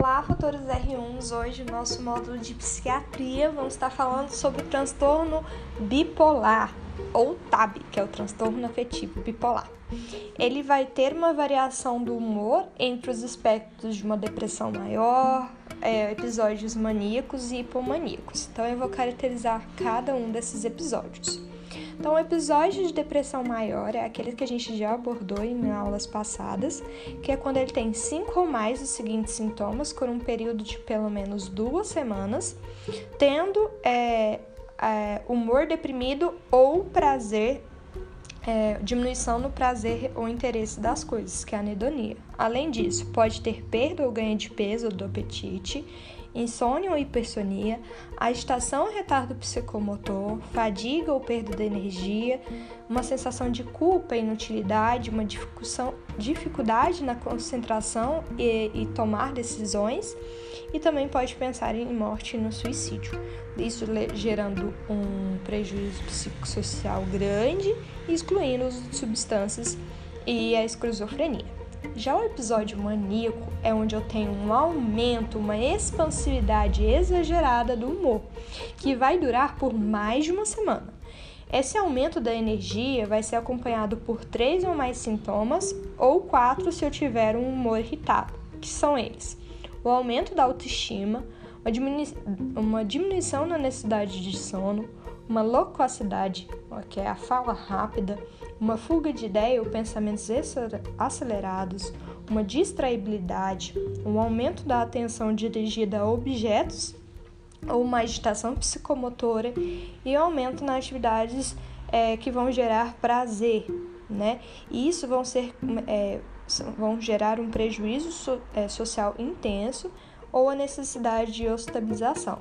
Olá, futuros R1s! Hoje, no nosso módulo de psiquiatria, vamos estar falando sobre o transtorno bipolar, ou TAB, que é o transtorno afetivo bipolar. Ele vai ter uma variação do humor entre os aspectos de uma depressão maior, é, episódios maníacos e hipomaníacos. Então, eu vou caracterizar cada um desses episódios. Então, o episódio de depressão maior é aquele que a gente já abordou em aulas passadas, que é quando ele tem cinco ou mais dos seguintes sintomas por um período de pelo menos duas semanas, tendo é, é, humor deprimido ou prazer é, diminuição no prazer ou interesse das coisas, que é a anedonia. Além disso, pode ter perda ou ganho de peso ou do apetite, insônia ou hipersonia, agitação ou retardo psicomotor, fadiga ou perda de energia, uma sensação de culpa e inutilidade, uma dificuldade na concentração e, e tomar decisões, e também pode pensar em morte e no suicídio, isso gerando um prejuízo psicossocial grande, excluindo as substâncias e a esquizofrenia. Já o episódio maníaco é onde eu tenho um aumento, uma expansividade exagerada do humor, que vai durar por mais de uma semana. Esse aumento da energia vai ser acompanhado por três ou mais sintomas, ou quatro se eu tiver um humor irritado, que são eles: o aumento da autoestima, uma diminuição na necessidade de sono, uma loquacidade, que é a fala rápida, uma fuga de ideia ou pensamentos acelerados, uma distraibilidade, um aumento da atenção dirigida a objetos ou uma agitação psicomotora e um aumento nas atividades é, que vão gerar prazer, né? E isso vão ser é, vão gerar um prejuízo so, é, social intenso ou a necessidade de hospitalização.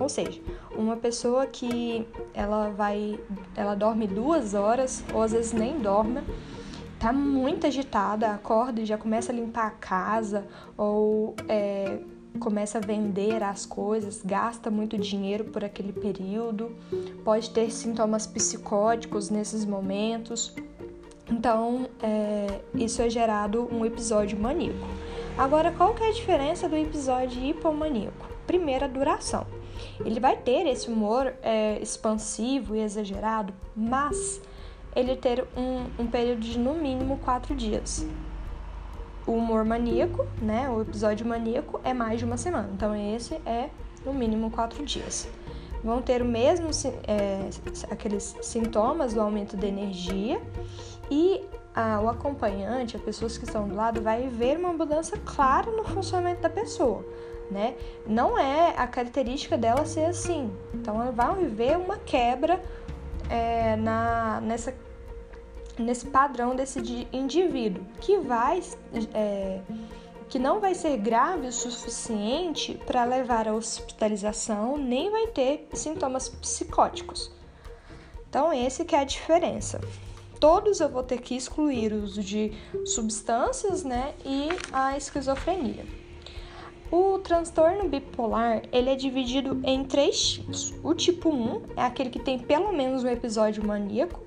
Ou seja, uma pessoa que ela vai, ela dorme duas horas ou às vezes nem dorme, tá muito agitada, acorda e já começa a limpar a casa ou é, começa a vender as coisas, gasta muito dinheiro por aquele período, pode ter sintomas psicóticos nesses momentos. Então, é, isso é gerado um episódio maníaco. Agora, qual que é a diferença do episódio hipomaníaco? Primeira, duração. Ele vai ter esse humor é, expansivo e exagerado, mas ele ter um, um período de no mínimo quatro dias. O humor maníaco, né, o episódio maníaco, é mais de uma semana. Então, esse é no mínimo quatro dias. Vão ter o mesmo, é, aqueles sintomas do aumento da energia e o acompanhante, as pessoas que estão do lado, vai ver uma mudança clara no funcionamento da pessoa né? Não é a característica dela ser assim. Então ela vai viver uma quebra é, na, nessa, nesse padrão desse indivíduo que vai é, que não vai ser grave o suficiente para levar à hospitalização, nem vai ter sintomas psicóticos. Então esse que é a diferença. Todos eu vou ter que excluir o uso de substâncias, né, e a esquizofrenia. O transtorno bipolar ele é dividido em três tipos. O tipo 1 é aquele que tem pelo menos um episódio maníaco.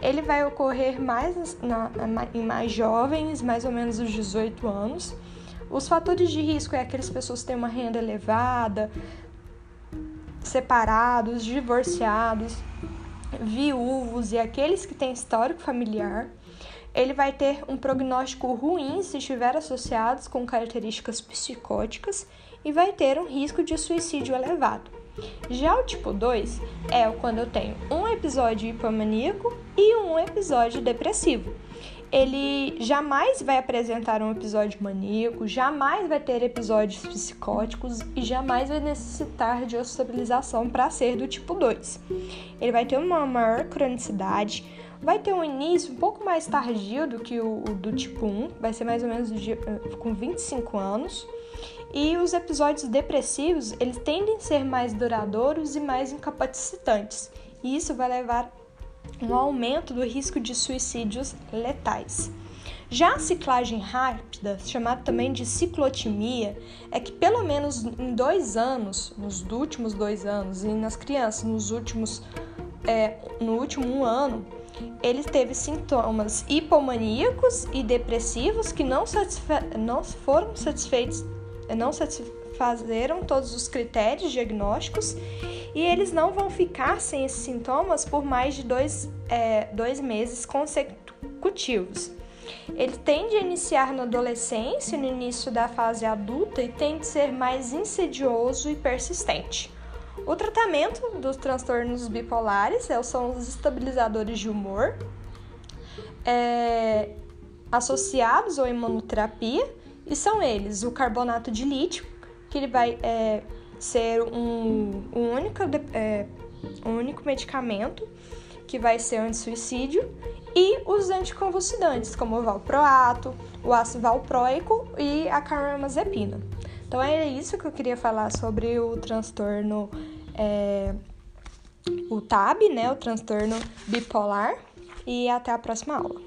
Ele vai ocorrer mais na, na, em mais jovens, mais ou menos os 18 anos. Os fatores de risco é aquelas pessoas que têm uma renda elevada, separados, divorciados, viúvos e aqueles que têm histórico familiar ele vai ter um prognóstico ruim se estiver associados com características psicóticas e vai ter um risco de suicídio elevado. Já o tipo 2 é quando eu tenho um episódio hipomaníaco e um episódio depressivo. Ele jamais vai apresentar um episódio maníaco, jamais vai ter episódios psicóticos e jamais vai necessitar de hospitalização para ser do tipo 2. Ele vai ter uma maior cronicidade, vai ter um início um pouco mais tardio do que o, o do tipo 1, vai ser mais ou menos de, eh, com 25 anos. E os episódios depressivos, eles tendem a ser mais duradouros e mais incapacitantes. E isso vai levar um aumento do risco de suicídios letais. Já a ciclagem rápida, chamada também de ciclotimia, é que pelo menos em dois anos, nos últimos dois anos, e nas crianças nos últimos, é, no último um ano, ele teve sintomas hipomaníacos e depressivos que não, não foram satisfeitos não satisfazeram todos os critérios diagnósticos e eles não vão ficar sem esses sintomas por mais de dois, é, dois meses consecutivos. Ele tende a iniciar na adolescência, no início da fase adulta e tende a ser mais insidioso e persistente. O tratamento dos transtornos bipolares é, são os estabilizadores de humor, é, associados à imunoterapia, e são eles o carbonato de lítio, que ele vai é, ser um, um, único, é, um único medicamento que vai ser anti-suicídio, e os anticonvulsivantes, como o valproato, o ácido valproico e a carbamazepina. Então é isso que eu queria falar sobre o transtorno, é, o TAB, né, o transtorno bipolar, e até a próxima aula.